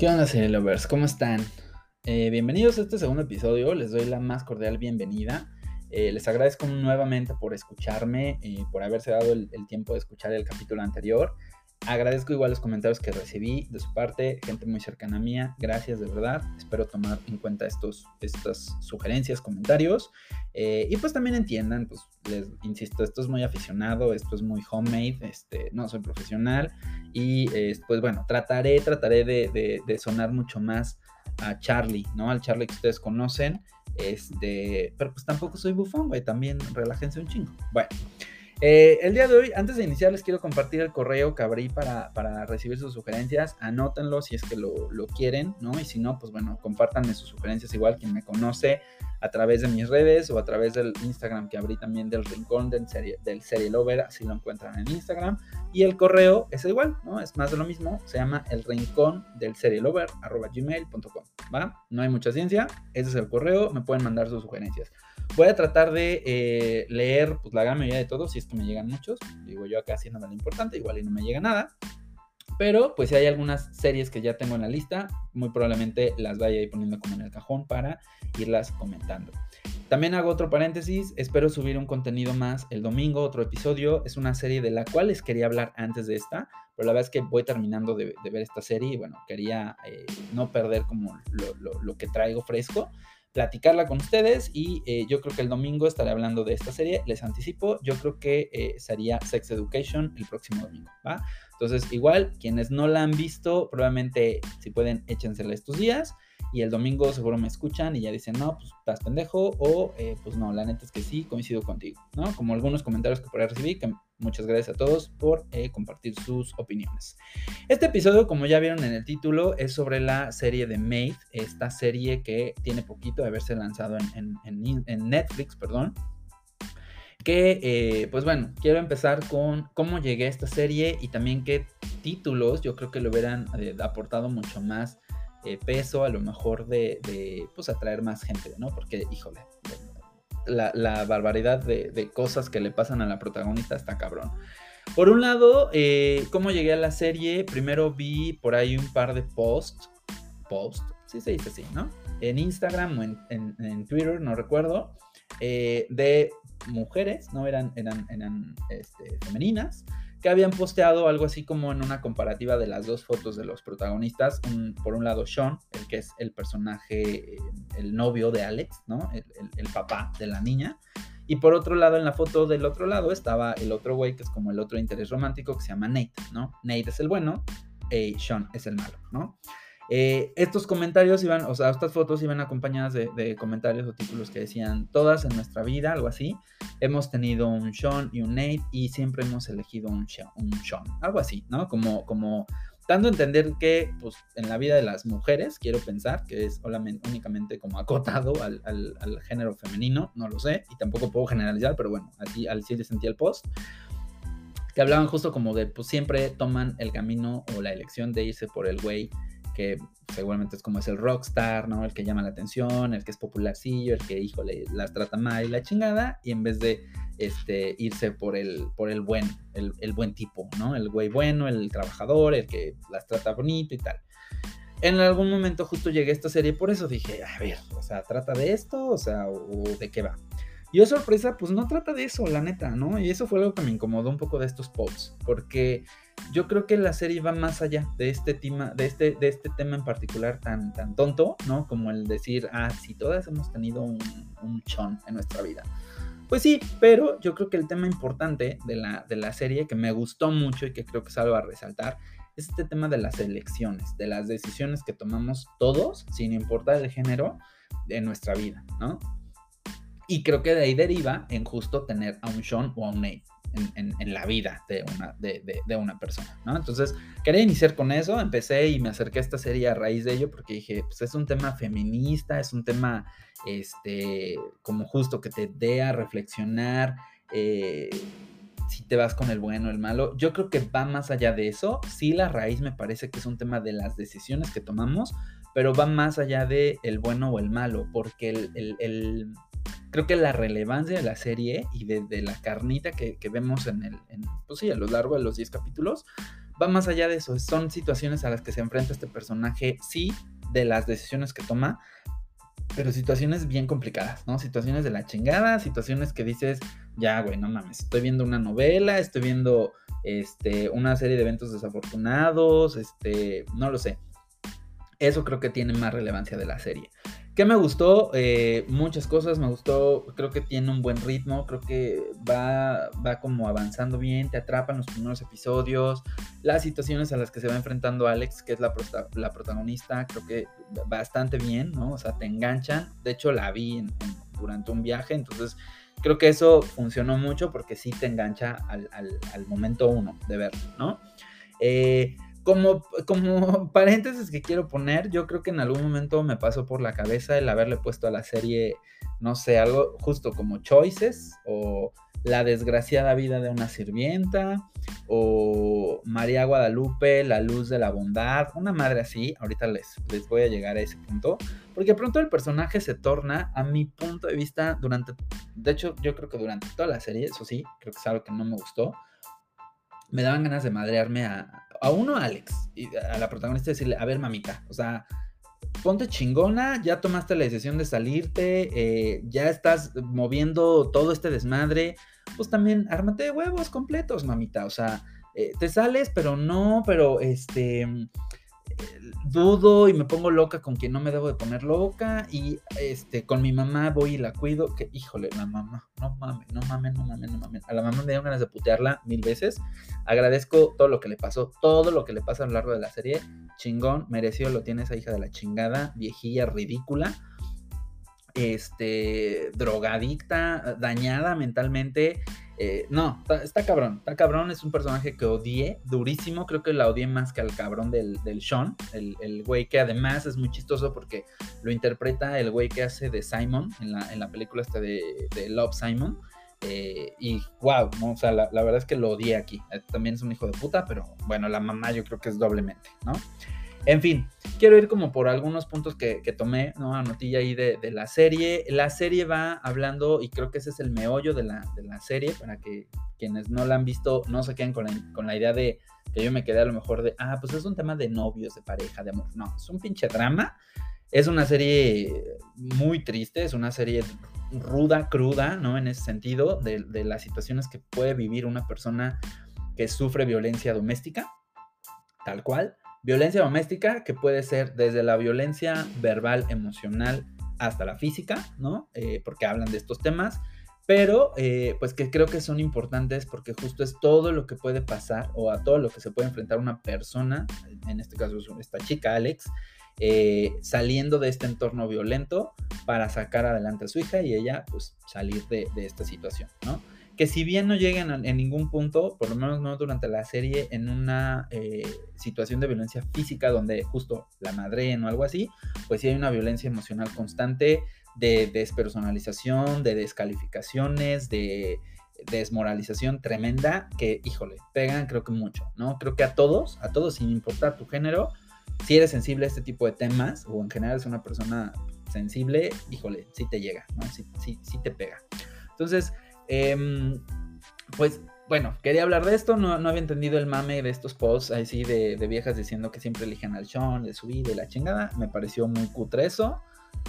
¿Qué onda, lovers? ¿Cómo están? Eh, bienvenidos a este segundo episodio. Les doy la más cordial bienvenida. Eh, les agradezco nuevamente por escucharme, y por haberse dado el, tiempo de escuchar el capítulo anterior. Agradezco igual los comentarios que recibí de su parte, gente muy cercana a mía. Gracias de verdad. Espero tomar en cuenta estos, estas sugerencias, comentarios. Eh, y pues también entiendan, pues les insisto, esto es muy aficionado, esto es muy homemade, este, no soy profesional. Y pues bueno, trataré, trataré de, de sonar mucho más a Charlie, ¿no? Al Charlie que ustedes conocen. Este, pero pues tampoco soy bufón, güey. También relájense un chingo. Bueno. Eh, el día de hoy, antes de iniciar, les quiero compartir el correo que abrí para, recibir sus sugerencias. Anótenlo si es que lo, quieren, ¿no? Y si no, pues bueno, compártanme sus sugerencias igual quien me conoce a través de mis redes o a través del Instagram que abrí también del Rincón del Serie, del serie Lover, así lo encuentran en Instagram. Y el correo es igual, ¿no? Es más de lo mismo, se llama el Rincón del Serie Lover, arroba gmail.com, ¿va? No hay mucha ciencia, ese es el correo, me pueden mandar sus sugerencias. Voy a tratar de eh, leer pues, la gran mayoría de todos, si es que me llegan muchos. Digo yo acá haciendo lo importante, igual y no me llega nada. Pero pues si hay algunas series que ya tengo en la lista, muy probablemente las vaya a ir poniendo como en el cajón para irlas comentando. También hago otro paréntesis, espero subir un contenido más el domingo, otro episodio. Es una serie de la cual les quería hablar antes de esta, pero la verdad es que voy terminando de, ver esta serie y bueno, quería eh, no perder como lo que traigo fresco platicarla con ustedes y eh, yo creo que el domingo estaré hablando de esta serie, les anticipo, yo creo que eh, sería Sex Education el próximo domingo, ¿va? Entonces igual, quienes no la han visto, probablemente si pueden échensela estos días y el domingo seguro me escuchan y ya dicen, no, pues estás pendejo o eh, pues no, la neta es que sí, coincido contigo, ¿no? Como algunos comentarios que por ahí recibí, que muchas gracias a todos por eh, compartir sus opiniones. Este episodio, como ya vieron en el título, es sobre la serie de Made, esta serie que tiene poquito de haberse lanzado en, en, Netflix, perdón. Que, eh, pues bueno, quiero empezar con cómo llegué a esta serie y también qué títulos yo creo que le hubieran aportado mucho más eh, peso, a lo mejor de, pues atraer más gente, ¿no? Porque, híjole, la, barbaridad de, cosas que le pasan a la protagonista está cabrón. Por un lado, eh, ¿cómo llegué a la serie? Primero vi por ahí un par de posts, post, sí se dice así, ¿no? En Instagram o en, Twitter, no recuerdo, eh, de mujeres, ¿no? Eran, eran, eran este, femeninas, que habían posteado algo así como en una comparativa de las dos fotos de los protagonistas. por un lado, Sean, el que es el personaje, eh, el novio de Alex, ¿no? El, papá de la niña. Y por otro lado, en la foto del otro lado estaba el otro güey, que es como el otro interés romántico, que se llama Nate, ¿no? Nate es el bueno y Sean es el malo, ¿no? Eh, estos comentarios iban, o sea, estas fotos iban acompañadas de, comentarios o títulos que decían, todas en nuestra vida, algo así, hemos tenido un Sean y un Nate y siempre hemos elegido un Sean, un Sean algo así, ¿no? Como, como dando a entender que, pues, en la vida de las mujeres, quiero pensar que es únicamente como acotado al, género femenino, no lo sé, y tampoco puedo generalizar, pero bueno, así, al sí le sentí el post que hablaban justo como de, pues siempre toman el camino o la elección de irse por el güey que seguramente es como es el rockstar, ¿no? El que llama la atención, el que es popularcillo, el que, híjole, las trata mal y la chingada, y en vez de este, irse por el, por el buen, el, buen tipo, ¿no? El güey bueno, el trabajador, el que las trata bonito y tal. En algún momento justo llegué a esta serie, por eso dije, a ver, o sea, ¿trata de esto? O sea, ¿o de qué va? Y oh sorpresa, pues no trata de eso, la neta, ¿no? Y eso fue algo que me incomodó un poco de estos posts, porque yo creo que la serie va más allá de este tema, de este, de este tema en particular tan, tan tonto, ¿no? Como el decir, ah, si todas hemos tenido un, chon en nuestra vida. Pues sí, pero yo creo que el tema importante de la, de la serie que me gustó mucho y que creo que salgo a resaltar es este tema de las elecciones, de las decisiones que tomamos todos, sin importar el género, de nuestra vida, ¿no? Y creo que de ahí deriva en justo tener a un Sean o a un Nate en, la vida de una, de, una persona, ¿no? Entonces, quería iniciar con eso, empecé y me acerqué a esta serie a raíz de ello porque dije, pues es un tema feminista, es un tema, este, como justo que te dé a reflexionar, eh, si te vas con el bueno o el malo. Yo creo que va más allá de eso. Sí, la raíz me parece que es un tema de las decisiones que tomamos, pero va más allá de el bueno o el malo, porque el creo que la relevancia de la serie y de, la carnita que, vemos en el, pues sí, a lo largo de los 10 capítulos, va más allá de eso. Son situaciones a las que se enfrenta este personaje, sí, de las decisiones que toma, pero situaciones bien complicadas, ¿no? Situaciones de la chingada, situaciones que dices, ya, güey, no mames, estoy viendo una novela, estoy viendo este, una serie de eventos desafortunados, este, no lo sé. Eso creo que tiene más relevancia de la serie. ¿Qué me gustó? Eh, muchas cosas, me gustó, creo que tiene un buen ritmo, creo que va, va como avanzando bien, te atrapan los primeros episodios, las situaciones a las que se va enfrentando Alex, que es la, la protagonista, creo que bastante bien, ¿no? O sea, te enganchan, de hecho la vi durante un viaje, entonces creo que eso funcionó mucho porque sí te engancha al, al momento uno de verlo, ¿no? Eh, como, como paréntesis que quiero poner, yo creo que en algún momento me pasó por la cabeza el haberle puesto a la serie, no sé, algo justo como Choices o La desgraciada vida de una sirvienta o María Guadalupe, La luz de la bondad, una madre así, ahorita les, les voy a llegar a ese punto, porque pronto el personaje se torna, a mi punto de vista, durante, de hecho yo creo que durante toda la serie, eso sí, creo que es algo que no me gustó, me daban ganas de madrearme a, a uno, Alex, y a la protagonista decirle, a ver, mamita, o sea, ponte chingona, ya tomaste la decisión de salirte, eh, ya estás moviendo todo este desmadre, pues también ármate de huevos completos, mamita, o sea, eh, te sales, pero no, pero este dudo y me pongo loca con quien no me debo de poner loca y este con mi mamá voy y la cuido, que híjole, la mamá, no mames, no mames, no mames, no mames. A la mamá me dieron ganas de putearla mil veces. Agradezco todo lo que le pasó, todo lo que le pasa a lo largo de la serie. Chingón, merecido lo tiene esa hija de la chingada, viejilla ridícula. Este, drogadicta, dañada mentalmente eh, no, está, cabrón, está cabrón, es un personaje que odié durísimo, creo que la odié más que al cabrón del, del Sean, el, güey que además es muy chistoso porque lo interpreta el güey que hace de Simon en la, película esta de, Love Simon. Eh, y wow, o sea, la, la, verdad es que lo odié aquí. Eh, también es un hijo de puta, pero bueno, la mamá yo creo que es doblemente, ¿no? En fin, quiero ir como por algunos puntos que, tomé, ¿no? Anotilla ahí de, la serie. La serie va hablando, y creo que ese es el meollo de la, serie, para que quienes no la han visto no se queden con la, idea de que yo me quedé a lo mejor de, ah, pues es un tema de novios, de pareja, de amor. No, es un pinche drama. Es una serie muy triste, es una serie ruda, cruda, ¿no? En ese sentido, de, de las situaciones que puede vivir una persona que sufre violencia doméstica, tal cual. Violencia doméstica que puede ser desde la violencia verbal, emocional, hasta la física, ¿no? Eh, porque hablan de estos temas, pero eh, pues que creo que son importantes porque justo es todo lo que puede pasar o a todo lo que se puede enfrentar una persona, en este caso esta chica Alex, eh, saliendo de este entorno violento para sacar adelante a su hija y ella pues salir de, de esta situación, ¿no? Que si bien no llegan en ningún punto, por lo menos no durante la serie, en una eh, situación de violencia física donde justo la madre o algo así, pues sí hay una violencia emocional constante de despersonalización, de descalificaciones, de desmoralización tremenda que, híjole, pegan creo que mucho, ¿no? Creo que a todos, a todos sin importar tu género, si eres sensible a este tipo de temas o en general es una persona sensible, híjole, sí te llega, ¿no? Sí, sí, sí te pega. Entonces, Em, pues bueno, quería hablar de esto, no, había entendido el mame de estos posts así de, viejas diciendo que siempre eligen al Sean, de su vida y la chingada. Me pareció muy cutre eso.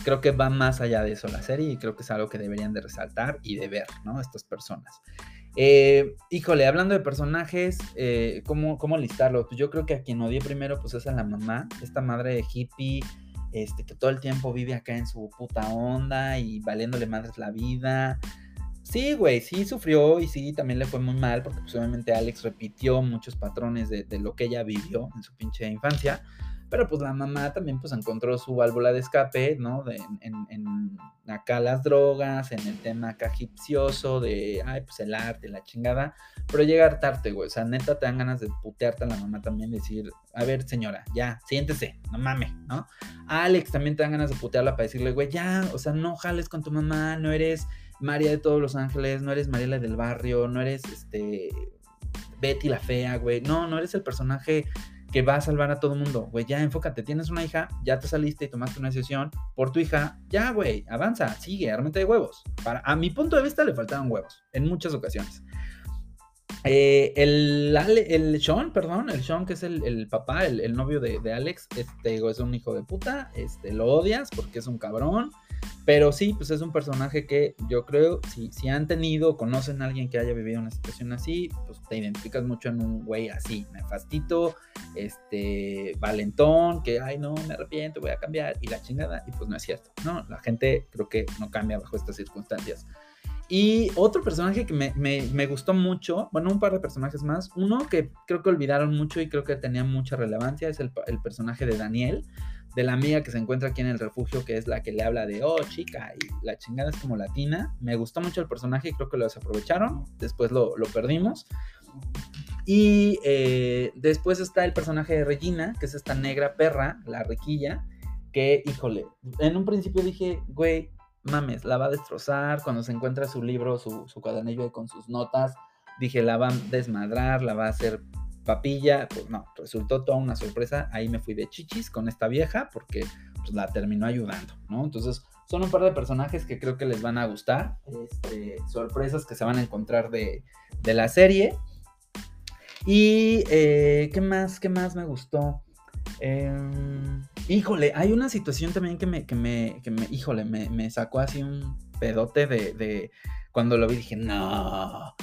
Creo que va más allá de eso la serie y creo que es algo que deberían de resaltar y de ver, ¿no? Estas personas. Eh, híjole, hablando de personajes, eh, ¿cómo, ¿cómo, listarlo? Pues yo creo que a quien odié primero pues es a la mamá, esta madre de hippie, este, que todo el tiempo vive acá en su puta onda y valiéndole madres la vida. Sí, güey, sí sufrió y sí, también le fue muy mal porque pues, obviamente Alex repitió muchos patrones de, lo que ella vivió en su pinche infancia. Pero pues la mamá también pues encontró su válvula de escape, ¿no? De, en, acá las drogas, en el tema acá de, ay, pues el arte, la chingada. Pero llega a hartarte, güey. O sea, neta te dan ganas de putearte a la mamá también, decir, a ver, señora, ya, siéntese, no mames, ¿no? Alex también te dan ganas de putearla para decirle, güey, ya, o sea, no jales con tu mamá, no eres María de todos los ángeles, no eres Mariela del barrio, no eres este Betty la fea, güey. No, no eres el personaje que va a salvar a todo mundo, güey. Ya enfócate, tienes una hija, ya te saliste y tomaste una decisión por tu hija, ya, güey, avanza, sigue, ármate de huevos. Para, a mi punto de vista le faltaban huevos en muchas ocasiones. Eh, el, el Sean, perdón, el Sean, que es el, papá, el, novio de, Alex, este, es un hijo de puta, este, lo odias porque es un cabrón, pero sí, pues es un personaje que yo creo, si, si han tenido, conocen a alguien que haya vivido una situación así, pues te identificas mucho en un güey así, nefastito, este, valentón, que, ay, no, me arrepiento, voy a cambiar, y la chingada, y pues no es cierto, ¿no? La gente creo que no cambia bajo estas circunstancias. Y otro personaje que me, gustó mucho, bueno, un par de personajes más. Uno que creo que olvidaron mucho y creo que tenía mucha relevancia es el, personaje de Daniel, de la amiga que se encuentra aquí en el refugio, que es la que le habla de, oh, chica, y la chingada es como latina. Me gustó mucho el personaje y creo que lo desaprovecharon. Después lo, perdimos. Y eh, después está el personaje de Regina, que es esta negra perra, la riquilla, que, híjole, en un principio dije, güey, mames, la va a destrozar. Cuando se encuentra su libro, su, su cuadernillo con sus notas, dije, la va a desmadrar, la va a hacer papilla. Pues no, resultó toda una sorpresa. Ahí me fui de chichis con esta vieja porque pues, la terminó ayudando, ¿no? Entonces, son un par de personajes que creo que les van a gustar. Este, sorpresas que se van a encontrar de, de la serie. Y, eh, ¿qué más? ¿Qué más me gustó? Em, híjole, hay una situación también que me, que me, que me híjole, me, sacó así un pedote de, cuando lo vi, dije, no.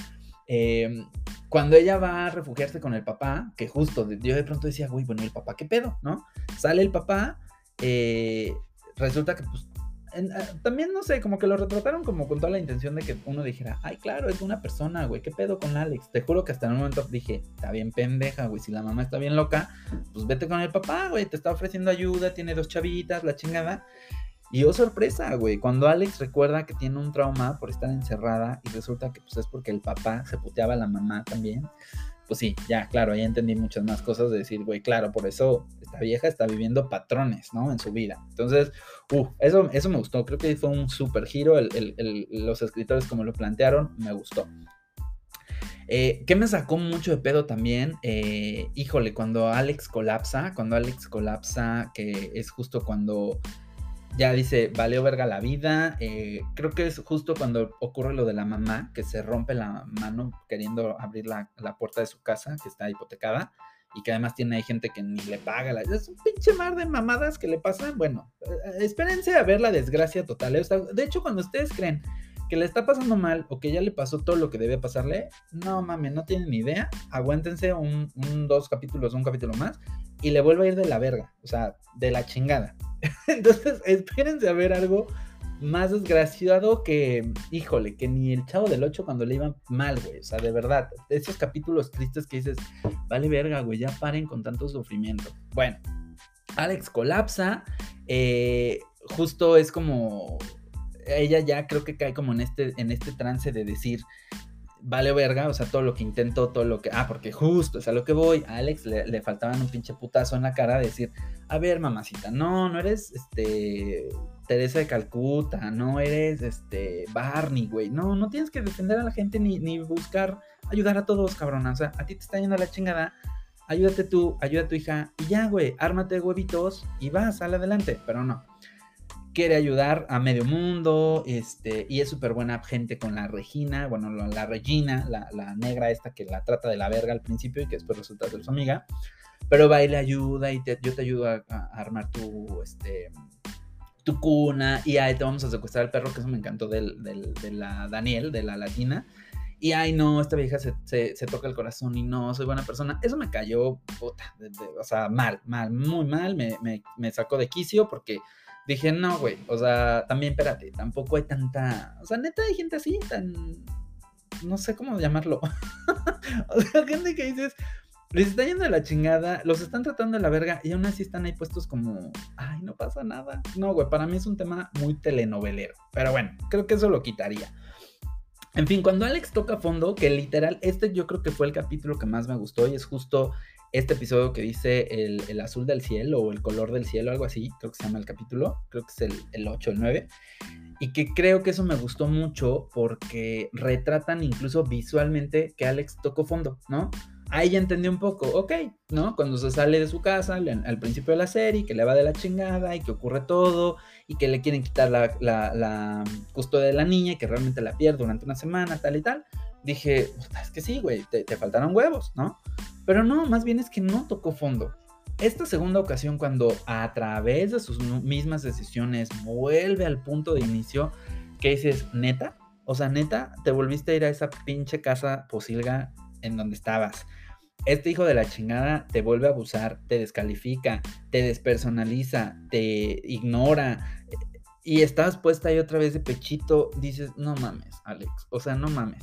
Em, cuando ella va a refugiarse con el papá, que justo yo de pronto decía, uy, bueno, el papá, ¿qué pedo? ¿No? Sale el papá, eh, resulta que pues Ah, también no sé, como que lo retrataron como con toda la intención de que uno dijera, ay, claro, es una persona, güey, ¿qué pedo con Alex? Te juro que hasta en un momento dije, está bien pendeja, güey, si la mamá está bien loca, pues vete con el papá, güey, te está ofreciendo ayuda, tiene dos chavitas, la chingada. Y oh sorpresa, güey, cuando Alex recuerda que tiene un trauma por estar encerrada y resulta que pues es porque el papá se puteaba a la mamá también pues sí, ya, claro, ahí entendí muchas más cosas de decir, güey, claro, por eso esta vieja está viviendo patrones, ¿no? En su vida. Entonces, uh, eso, eso me gustó, creo que fue un super giro, los escritores como lo plantearon, me gustó. Eh, ¿Qué me sacó mucho de pedo también? Eh, híjole, cuando Alex colapsa, cuando Alex colapsa, que es justo cuando ya dice, valió verga la vida. Eh, creo que es justo cuando ocurre lo de la mamá, que se rompe la mano queriendo abrir la, puerta de su casa, que está hipotecada, y que además tiene gente que ni le paga. La... Es un pinche mar de mamadas que le pasan. Bueno, eh, espérense a ver la desgracia total. ¿eh? De hecho, cuando ustedes creen que le está pasando mal o que ya le pasó todo lo que debe pasarle, no mames, no tienen ni idea. Aguántense un, dos capítulos, un capítulo más, y le vuelve a ir de la verga, o sea, de la chingada. Entonces, espérense a ver algo más desgraciado que, híjole, que ni el chavo del 8 cuando le iban mal, güey. O sea, de verdad, esos capítulos tristes que dices, vale verga, güey, ya paren con tanto sufrimiento. Bueno, Alex colapsa, eh, justo es como, ella ya creo que cae como en este, en este trance de decir, vale verga, o sea, todo lo que intentó, todo lo que. Ah, porque justo es a lo que voy. A Alex le, le, faltaban un pinche putazo en la cara de decir: A ver, mamacita, no, no eres este. Teresa de Calcuta, no eres este. Barney, güey. No, no tienes que defender a la gente ni, ni buscar ayudar a todos, cabrón. O sea, a ti te está yendo la chingada. Ayúdate tú, ayuda a tu hija. Y ya, güey, ármate huevitos y vas, sale adelante. Pero no quiere ayudar a medio mundo, este, y es súper buena gente con la Regina, bueno, la, Regina, la, negra esta que la trata de la verga al principio y que después resulta ser su amiga, pero va y le ayuda y yo te ayudo a, armar tu, este, tu cuna y ahí te vamos a secuestrar al perro, que eso me encantó de la Daniel, de la latina. Y ay, no, esta vieja se, toca el corazón y no, soy buena persona. Eso me cayó, puta, o sea, mal, mal, muy mal. Me, me, me sacó de quicio porque dije, no, güey, o sea, también espérate, tampoco hay tanta, o sea, neta hay gente así, tan, no sé cómo llamarlo. o sea, gente que dices, les está yendo de la chingada, los están tratando de la verga y aún así están ahí puestos como, ay, no pasa nada. No, güey, para mí es un tema muy telenovelero, pero bueno, creo que eso lo quitaría. En fin, cuando Alex toca fondo, que literal, este yo creo que fue el capítulo que más me gustó y es justo este episodio que dice el, azul del cielo o el color del cielo, algo así, creo que se llama el capítulo, creo que es el, el 8, el 9, y que creo que eso me gustó mucho porque retratan incluso visualmente que Alex tocó fondo, ¿no? Ahí ya entendí un poco, ok, ¿no? Cuando se sale de su casa al, principio de la serie, que le va de la chingada y que ocurre todo y que le quieren quitar la, la, la custodia de la niña y que realmente la pierde durante una semana, tal y tal dije, es que sí, güey, te, te faltaron huevos, ¿no? Pero no, más bien es que no tocó fondo. Esta segunda ocasión, cuando a través de sus mismas decisiones vuelve al punto de inicio, que dices, neta, o sea, neta, te volviste a ir a esa pinche casa posilga en donde estabas. Este hijo de la chingada te vuelve a abusar, te descalifica, te despersonaliza, te ignora y estás puesta ahí otra vez de pechito. Dices, no mames, Alex, o sea, no mames.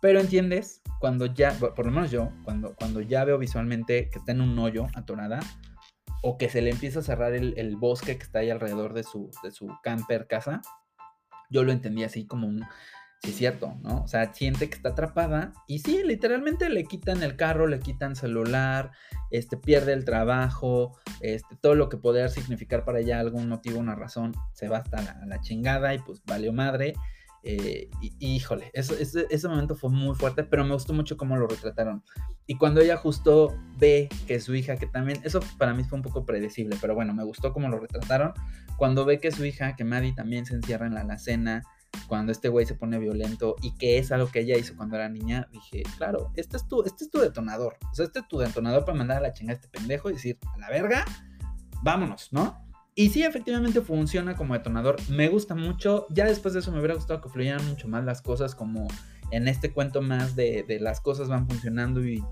Pero entiendes, cuando ya, por lo menos yo, cuando, cuando ya veo visualmente que está en un hoyo atorada, o que se le empieza a cerrar el, bosque que está ahí alrededor de su, de su camper casa, yo lo entendí así como un, sí es cierto, ¿no? O sea, siente que está atrapada y sí, literalmente le quitan el carro, le quitan celular, este, pierde el trabajo, este, todo lo que podría significar para ella algún motivo, una razón, se va hasta la, chingada y pues valió madre. Eh, y, híjole, ese, momento fue muy fuerte, pero me gustó mucho cómo lo retrataron. Y cuando ella justo ve que su hija, que también, eso para mí fue un poco predecible, pero bueno, me gustó cómo lo retrataron. Cuando ve que su hija, que Maddie también se encierra en la alacena, cuando este güey se pone violento y que es algo que ella hizo cuando era niña, dije, claro, este es tu, este es tu detonador. O sea, este es tu detonador para mandar a la chingada a este pendejo y decir, a la verga, vámonos, ¿no? Y sí, efectivamente funciona como detonador. Me gusta mucho. Ya después de eso me hubiera gustado que fluyeran mucho más las cosas, como en este cuento más de, de las cosas van funcionando y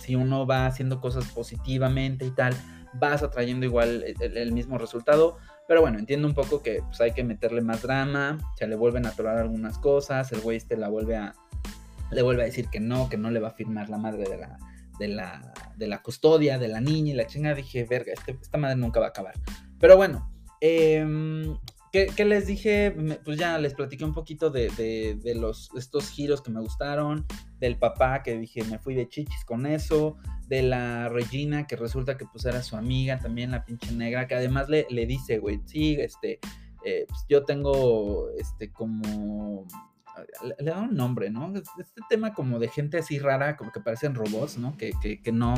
si uno va haciendo cosas positivamente y tal, vas atrayendo igual el, mismo resultado. Pero bueno, entiendo un poco que pues, hay que meterle más drama, se le vuelven a atorar algunas cosas, el güey este la vuelve a, le vuelve a decir que no, que no le va a firmar la madre de la, de la, de la custodia de la niña y la chinga. Dije, verga, este, esta madre nunca va a acabar. Pero bueno, eh, ¿Qué, les dije? Pues ya les platiqué un poquito de, de, los, estos giros que me gustaron, del papá que dije me fui de chichis con eso, de la Regina que resulta que pues era su amiga también, la pinche negra, que además le, le dice, güey, sí, este, eh, pues yo tengo, este, como, le, da un nombre, ¿no? Este tema como de gente así rara, como que parecen robots, ¿no? Que, que, que no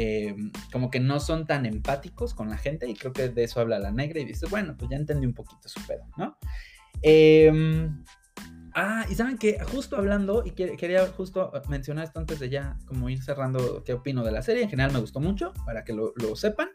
eh, como que no son tan empáticos con la gente y creo que de eso habla la negra y dice, bueno, pues ya entendí un poquito su pedo, ¿no? Em, ah, y saben que justo hablando, y quería justo mencionar esto antes de ya como ir cerrando qué opino de la serie, en general me gustó mucho, para que lo, lo sepan.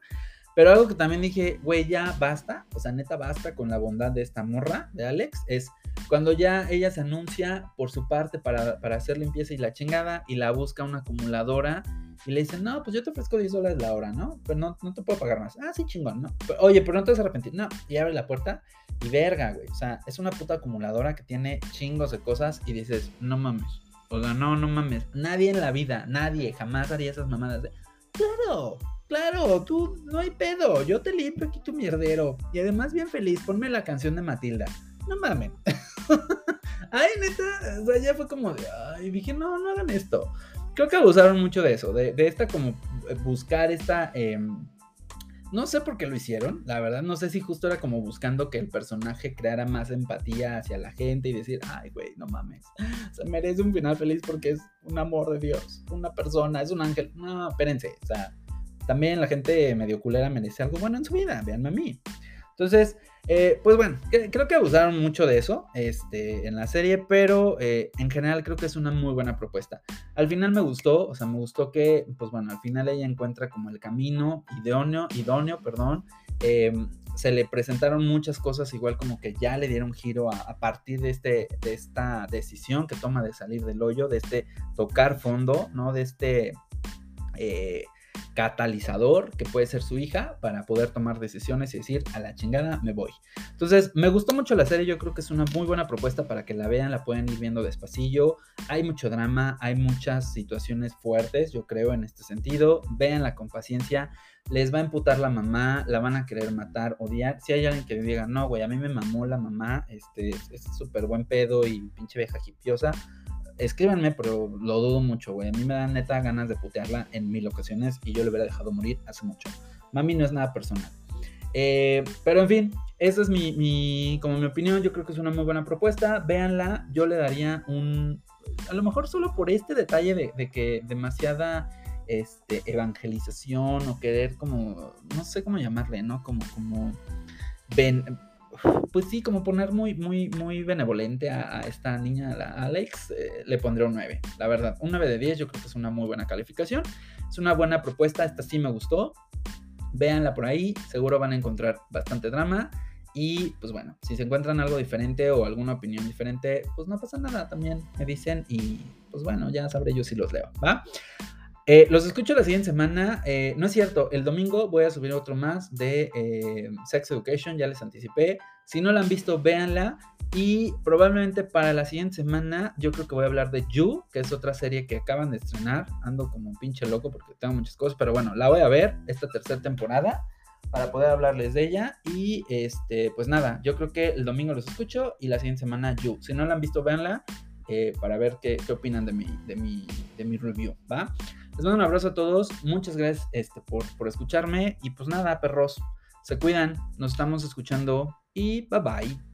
Pero algo que también dije, güey, ya basta, o sea, neta basta con la bondad de esta morra, de Alex, es cuando ya ella se anuncia por su parte para, para hacer limpieza y la chingada y la busca una acumuladora y le dicen, no, pues yo te ofrezco 10 dólares la hora, ¿no? Pero no, no te puedo pagar más. Ah, sí, chingón, ¿no? oye, pero no te vas a arrepentir. No, y abre la puerta y verga, güey. O sea, es una puta acumuladora que tiene chingos de cosas y dices, no mames. O sea, no, no mames. Nadie en la vida, nadie jamás haría esas mamadas de, claro, claro, tú no hay pedo. Yo te limpio aquí tu mierdero. Y además, bien feliz, ponme la canción de Matilda. No mames. ay, neta, o sea, ya fue como de, ay, dije, no, no hagan esto creo que abusaron mucho de eso, de, esta como eh, buscar esta... Em, no sé por qué lo hicieron, la verdad, no sé si justo era como buscando que el personaje creara más empatía hacia la gente y decir, ay, güey, no mames, se merece un final feliz porque es un amor de Dios, una persona, es un ángel. No, espérense, o sea, también la gente medio culera merece algo bueno en su vida, véanme a mí. Entonces, eh, pues bueno, creo que abusaron mucho de eso este, en la serie, pero eh, en general creo que es una muy buena propuesta. Al final me gustó, o sea, me gustó que, pues bueno, al final ella encuentra como el camino idóneo, idóneo, perdón. Em, se le presentaron muchas cosas, igual como que ya le dieron giro a, partir de, este, de esta decisión que toma de salir del hoyo, de este tocar fondo, ¿no? De este... Eh, catalizador que puede ser su hija para poder tomar decisiones y decir a la chingada me voy. Entonces, me gustó mucho la serie, yo creo que es una muy buena propuesta para que la vean, la pueden ir viendo despacillo. Hay mucho drama, hay muchas situaciones fuertes, yo creo, en este sentido. Véanla con paciencia. Les va a emputar la mamá, la van a querer matar, odiar. Si hay alguien que diga, no, güey, a mí me mamó la mamá, este, es súper buen pedo y pinche vieja hipiosa escríbanme, pero lo dudo mucho, güey. A mí me da neta ganas de putearla en mil ocasiones y yo le hubiera dejado morir hace mucho. Mami no es nada personal. Eh, pero en fin, esa es mi, como mi opinión. Yo creo que es una muy buena propuesta. Véanla. Yo le daría un. A lo mejor solo por este detalle de, que demasiada este, evangelización o querer como. No sé cómo llamarle, ¿no? Como. como ven, pues sí, como poner muy, muy, muy benevolente a, esta niña, la Alex, eh, le pondré un 9. La verdad, un 9 de 10 yo creo que es una muy buena calificación. Es una buena propuesta, esta sí me gustó. Véanla por ahí, seguro van a encontrar bastante drama. Y pues bueno, si se encuentran algo diferente o alguna opinión diferente, pues no pasa nada, también me dicen y pues bueno, ya sabré yo si los leo, ¿va? Eh, los escucho la siguiente semana. Eh, no es cierto, el domingo voy a subir otro más de eh, Sex Education, ya les anticipé. Si no la han visto, véanla. Y probablemente para la siguiente semana yo creo que voy a hablar de You, que es otra serie que acaban de estrenar. Ando como un pinche loco porque tengo muchas cosas, pero bueno, la voy a ver esta tercera temporada para poder hablarles de ella. Y este, pues nada, yo creo que el domingo los escucho y la siguiente semana You. Si no la han visto, véanla para ver qué, qué, opinan de mi, de, mi, de mi review, ¿va? Les mando un abrazo a todos. Muchas gracias este, por, por escucharme. Y pues nada, perros. Se cuidan. Nos estamos escuchando. Y bye bye.